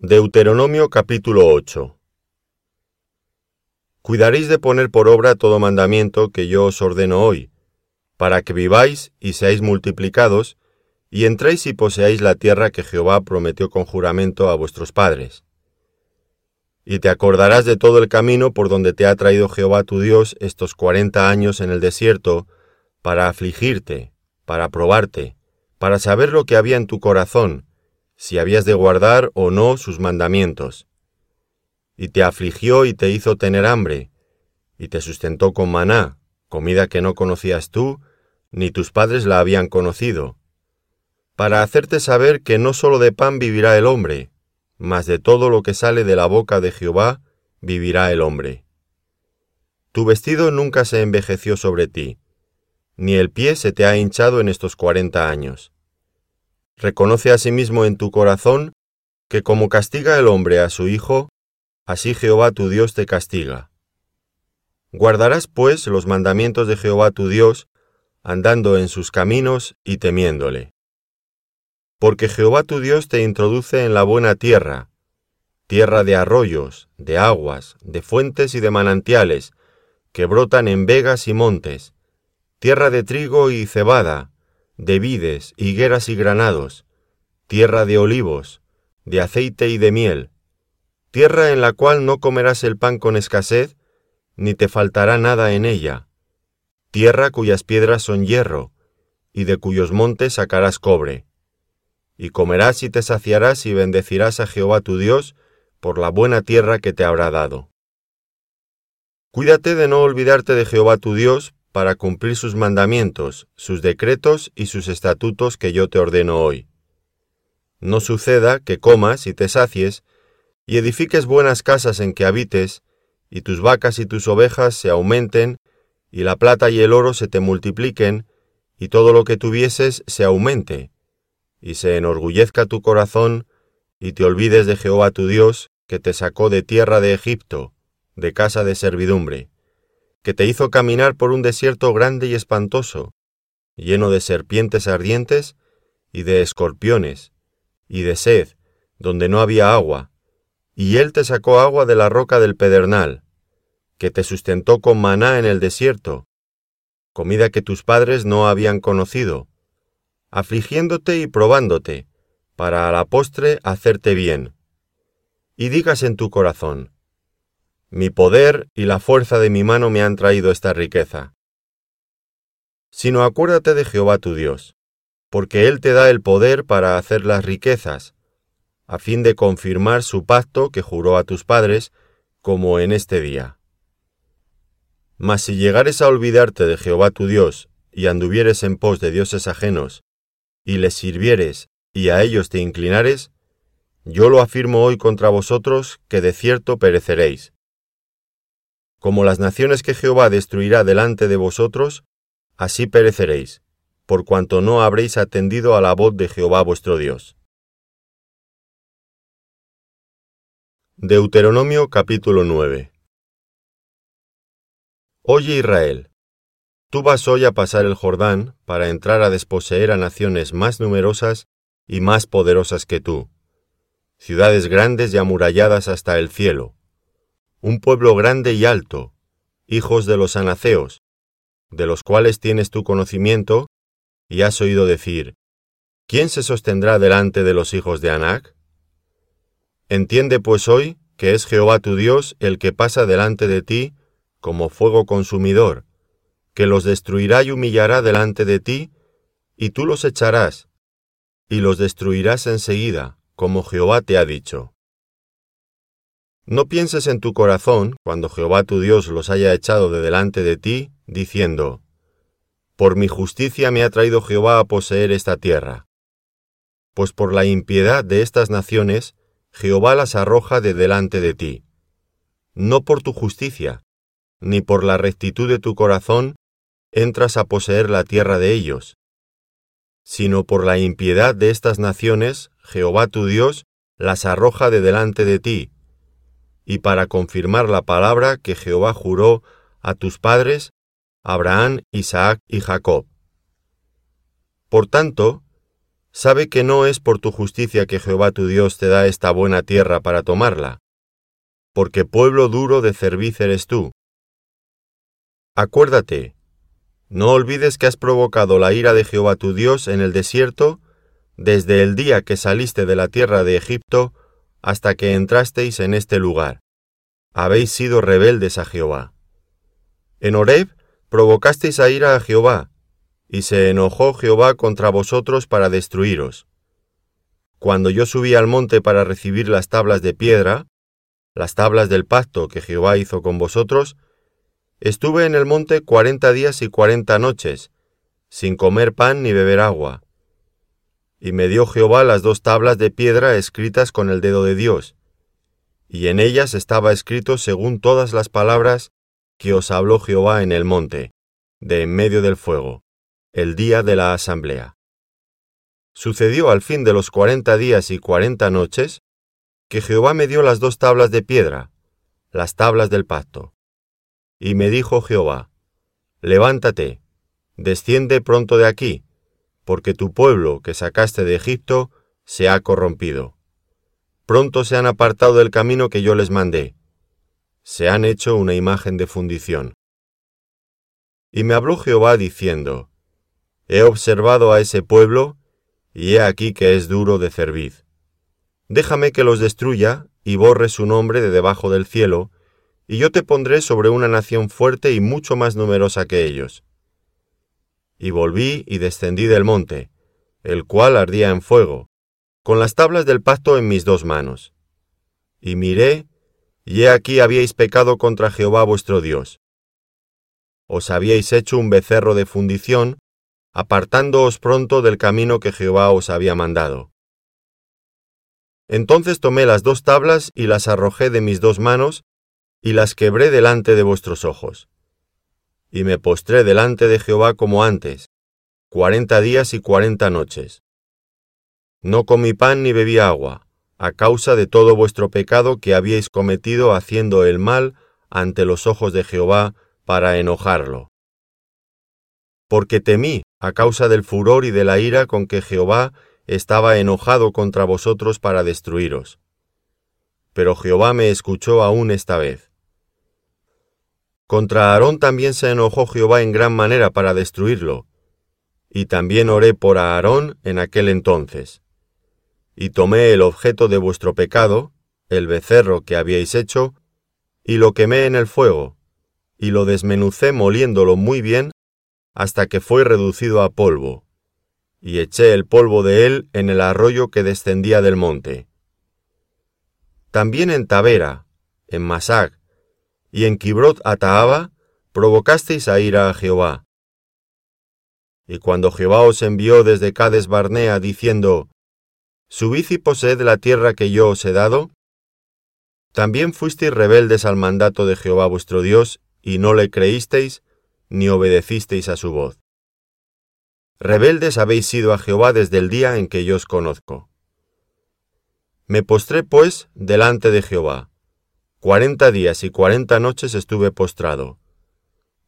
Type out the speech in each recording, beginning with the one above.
Deuteronomio capítulo 8 Cuidaréis de poner por obra todo mandamiento que yo os ordeno hoy, para que viváis y seáis multiplicados, y entréis y poseáis la tierra que Jehová prometió con juramento a vuestros padres. Y te acordarás de todo el camino por donde te ha traído Jehová tu Dios estos cuarenta años en el desierto, para afligirte, para probarte, para saber lo que había en tu corazón, si habías de guardar o no sus mandamientos. Y te afligió y te hizo tener hambre, y te sustentó con maná, comida que no conocías tú, ni tus padres la habían conocido, para hacerte saber que no sólo de pan vivirá el hombre, mas de todo lo que sale de la boca de Jehová vivirá el hombre. Tu vestido nunca se envejeció sobre ti, ni el pie se te ha hinchado en estos cuarenta años. Reconoce asimismo en tu corazón que como castiga el hombre a su hijo, así Jehová tu Dios te castiga. Guardarás pues los mandamientos de Jehová tu Dios, andando en sus caminos y temiéndole. Porque Jehová tu Dios te introduce en la buena tierra, tierra de arroyos, de aguas, de fuentes y de manantiales, que brotan en vegas y montes, tierra de trigo y cebada, de vides, higueras y granados, tierra de olivos, de aceite y de miel, tierra en la cual no comerás el pan con escasez, ni te faltará nada en ella, tierra cuyas piedras son hierro, y de cuyos montes sacarás cobre. Y comerás y te saciarás y bendecirás a Jehová tu Dios por la buena tierra que te habrá dado. Cuídate de no olvidarte de Jehová tu Dios, para cumplir sus mandamientos, sus decretos y sus estatutos que yo te ordeno hoy. No suceda que comas y te sacies, y edifiques buenas casas en que habites, y tus vacas y tus ovejas se aumenten, y la plata y el oro se te multipliquen, y todo lo que tuvieses se aumente, y se enorgullezca tu corazón, y te olvides de Jehová tu Dios, que te sacó de tierra de Egipto, de casa de servidumbre que te hizo caminar por un desierto grande y espantoso, lleno de serpientes ardientes y de escorpiones, y de sed, donde no había agua, y él te sacó agua de la roca del pedernal, que te sustentó con maná en el desierto, comida que tus padres no habían conocido, afligiéndote y probándote, para a la postre hacerte bien. Y digas en tu corazón, mi poder y la fuerza de mi mano me han traído esta riqueza. Sino acuérdate de Jehová tu Dios, porque Él te da el poder para hacer las riquezas, a fin de confirmar su pacto que juró a tus padres, como en este día. Mas si llegares a olvidarte de Jehová tu Dios, y anduvieres en pos de dioses ajenos, y les sirvieres, y a ellos te inclinares, yo lo afirmo hoy contra vosotros, que de cierto pereceréis como las naciones que Jehová destruirá delante de vosotros, así pereceréis, por cuanto no habréis atendido a la voz de Jehová vuestro Dios. Deuteronomio capítulo 9 Oye Israel, tú vas hoy a pasar el Jordán para entrar a desposeer a naciones más numerosas y más poderosas que tú, ciudades grandes y amuralladas hasta el cielo, un pueblo grande y alto, hijos de los anaceos, de los cuales tienes tu conocimiento, y has oído decir, ¿quién se sostendrá delante de los hijos de Anac? Entiende pues hoy que es Jehová tu Dios el que pasa delante de ti como fuego consumidor, que los destruirá y humillará delante de ti, y tú los echarás, y los destruirás enseguida, como Jehová te ha dicho. No pienses en tu corazón, cuando Jehová tu Dios los haya echado de delante de ti, diciendo, Por mi justicia me ha traído Jehová a poseer esta tierra. Pues por la impiedad de estas naciones, Jehová las arroja de delante de ti. No por tu justicia, ni por la rectitud de tu corazón, entras a poseer la tierra de ellos, sino por la impiedad de estas naciones, Jehová tu Dios las arroja de delante de ti, y para confirmar la palabra que Jehová juró a tus padres, Abraham, Isaac y Jacob. Por tanto, sabe que no es por tu justicia que Jehová tu Dios te da esta buena tierra para tomarla, porque pueblo duro de cerviz eres tú. Acuérdate, no olvides que has provocado la ira de Jehová tu Dios en el desierto desde el día que saliste de la tierra de Egipto hasta que entrasteis en este lugar. Habéis sido rebeldes a Jehová. En Horeb provocasteis a ira a Jehová, y se enojó Jehová contra vosotros para destruiros. Cuando yo subí al monte para recibir las tablas de piedra, las tablas del pacto que Jehová hizo con vosotros, estuve en el monte cuarenta días y cuarenta noches, sin comer pan ni beber agua. Y me dio Jehová las dos tablas de piedra escritas con el dedo de Dios, y en ellas estaba escrito según todas las palabras que os habló Jehová en el monte, de en medio del fuego el día de la asamblea. Sucedió al fin de los cuarenta días y cuarenta noches, que Jehová me dio las dos tablas de piedra, las tablas del pacto. Y me dijo Jehová, Levántate, desciende pronto de aquí, porque tu pueblo que sacaste de Egipto se ha corrompido. Pronto se han apartado del camino que yo les mandé. Se han hecho una imagen de fundición. Y me habló Jehová diciendo, He observado a ese pueblo, y he aquí que es duro de cerviz. Déjame que los destruya y borre su nombre de debajo del cielo, y yo te pondré sobre una nación fuerte y mucho más numerosa que ellos. Y volví y descendí del monte, el cual ardía en fuego, con las tablas del pacto en mis dos manos. Y miré, y he aquí habíais pecado contra Jehová vuestro Dios. Os habíais hecho un becerro de fundición, apartándoos pronto del camino que Jehová os había mandado. Entonces tomé las dos tablas y las arrojé de mis dos manos, y las quebré delante de vuestros ojos. Y me postré delante de Jehová como antes, cuarenta días y cuarenta noches. No comí pan ni bebí agua, a causa de todo vuestro pecado que habíais cometido haciendo el mal ante los ojos de Jehová para enojarlo. Porque temí a causa del furor y de la ira con que Jehová estaba enojado contra vosotros para destruiros. Pero Jehová me escuchó aún esta vez. Contra Aarón también se enojó Jehová en gran manera para destruirlo, y también oré por Aarón en aquel entonces. Y tomé el objeto de vuestro pecado, el becerro que habíais hecho, y lo quemé en el fuego, y lo desmenucé moliéndolo muy bien hasta que fue reducido a polvo, y eché el polvo de él en el arroyo que descendía del monte. También en Tavera, en Masag, y en Kibrot Ataaba, provocasteis a ira a Jehová. Y cuando Jehová os envió desde Cades Barnea diciendo, Subid y poseed la tierra que yo os he dado, también fuisteis rebeldes al mandato de Jehová vuestro Dios, y no le creísteis, ni obedecisteis a su voz. Rebeldes habéis sido a Jehová desde el día en que yo os conozco. Me postré, pues, delante de Jehová. Cuarenta días y cuarenta noches estuve postrado,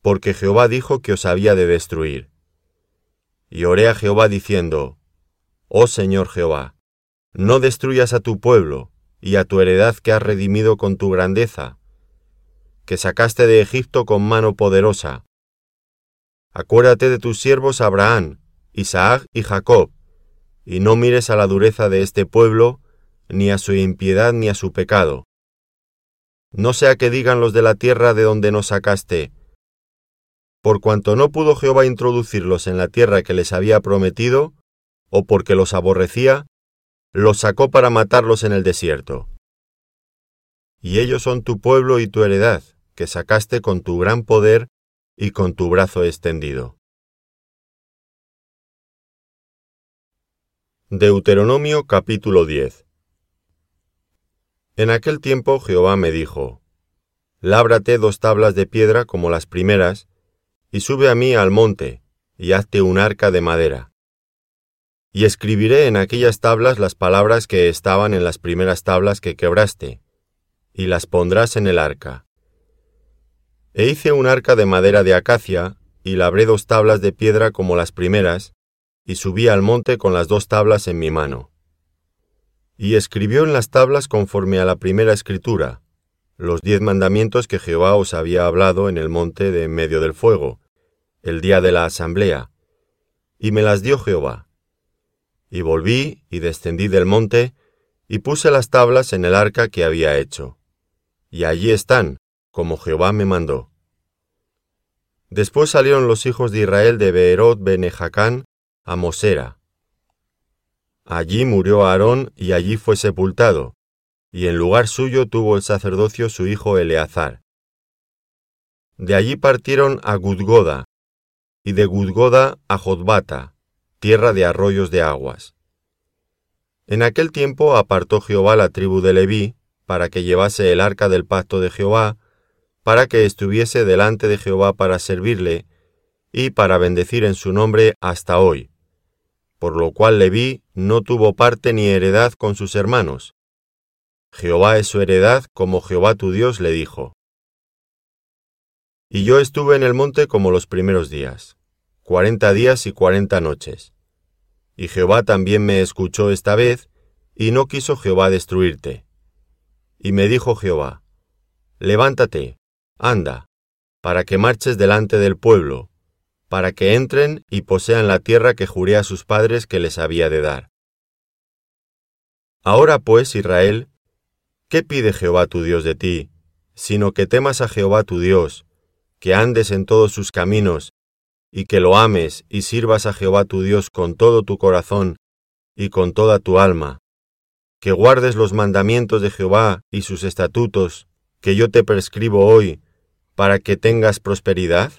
porque Jehová dijo que os había de destruir. Y oré a Jehová diciendo, Oh Señor Jehová, no destruyas a tu pueblo y a tu heredad que has redimido con tu grandeza, que sacaste de Egipto con mano poderosa, Acuérdate de tus siervos Abraham, Isaac y Jacob, y no mires a la dureza de este pueblo, ni a su impiedad ni a su pecado. No sea que digan los de la tierra de donde nos sacaste, por cuanto no pudo Jehová introducirlos en la tierra que les había prometido, o porque los aborrecía, los sacó para matarlos en el desierto. Y ellos son tu pueblo y tu heredad, que sacaste con tu gran poder y con tu brazo extendido. Deuteronomio capítulo 10 En aquel tiempo Jehová me dijo, Lábrate dos tablas de piedra como las primeras, y sube a mí al monte, y hazte un arca de madera. Y escribiré en aquellas tablas las palabras que estaban en las primeras tablas que quebraste, y las pondrás en el arca. E hice un arca de madera de acacia, y labré dos tablas de piedra como las primeras, y subí al monte con las dos tablas en mi mano. Y escribió en las tablas conforme a la primera escritura, los diez mandamientos que Jehová os había hablado en el monte de en medio del fuego, el día de la asamblea, y me las dio Jehová. Y volví y descendí del monte, y puse las tablas en el arca que había hecho. Y allí están, como Jehová me mandó. Después salieron los hijos de Israel de Beerot Benejacán a Mosera. Allí murió Aarón y allí fue sepultado, y en lugar suyo tuvo el sacerdocio su hijo Eleazar. De allí partieron a Gudgoda, y de Gudgoda a Jodbata, tierra de arroyos de aguas. En aquel tiempo apartó Jehová la tribu de Leví, para que llevase el arca del pacto de Jehová, para que estuviese delante de Jehová para servirle, y para bendecir en su nombre hasta hoy. Por lo cual Leví no tuvo parte ni heredad con sus hermanos, Jehová es su heredad, como Jehová tu Dios le dijo. Y yo estuve en el monte como los primeros días, cuarenta días y cuarenta noches. Y Jehová también me escuchó esta vez, y no quiso Jehová destruirte. Y me dijo Jehová, Levántate, anda, para que marches delante del pueblo, para que entren y posean la tierra que juré a sus padres que les había de dar. Ahora pues, Israel, ¿Qué pide Jehová tu Dios de ti, sino que temas a Jehová tu Dios, que andes en todos sus caminos, y que lo ames y sirvas a Jehová tu Dios con todo tu corazón y con toda tu alma, que guardes los mandamientos de Jehová y sus estatutos, que yo te prescribo hoy, para que tengas prosperidad?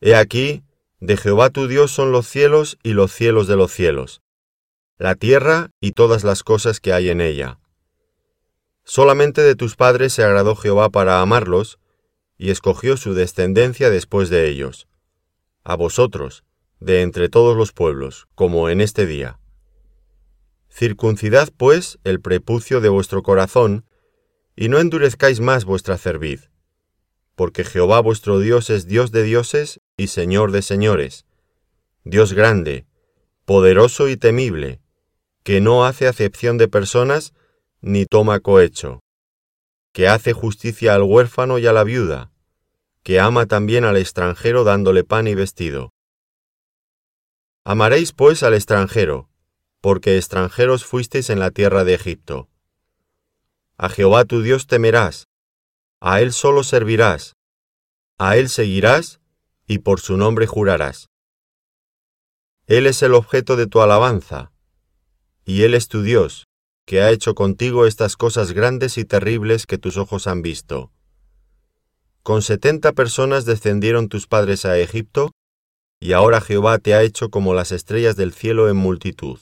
He aquí, de Jehová tu Dios son los cielos y los cielos de los cielos, la tierra y todas las cosas que hay en ella Solamente de tus padres se agradó Jehová para amarlos, y escogió su descendencia después de ellos. A vosotros, de entre todos los pueblos, como en este día. Circuncidad, pues, el prepucio de vuestro corazón, y no endurezcáis más vuestra cerviz, porque Jehová vuestro Dios es Dios de dioses y Señor de señores, Dios grande, poderoso y temible, que no hace acepción de personas, ni toma cohecho, que hace justicia al huérfano y a la viuda, que ama también al extranjero dándole pan y vestido. Amaréis pues al extranjero, porque extranjeros fuisteis en la tierra de Egipto. A Jehová tu Dios temerás, a Él solo servirás, a Él seguirás y por su nombre jurarás. Él es el objeto de tu alabanza, y Él es tu Dios, que ha hecho contigo estas cosas grandes y terribles que tus ojos han visto. Con setenta personas descendieron tus padres a Egipto, y ahora Jehová te ha hecho como las estrellas del cielo en multitud.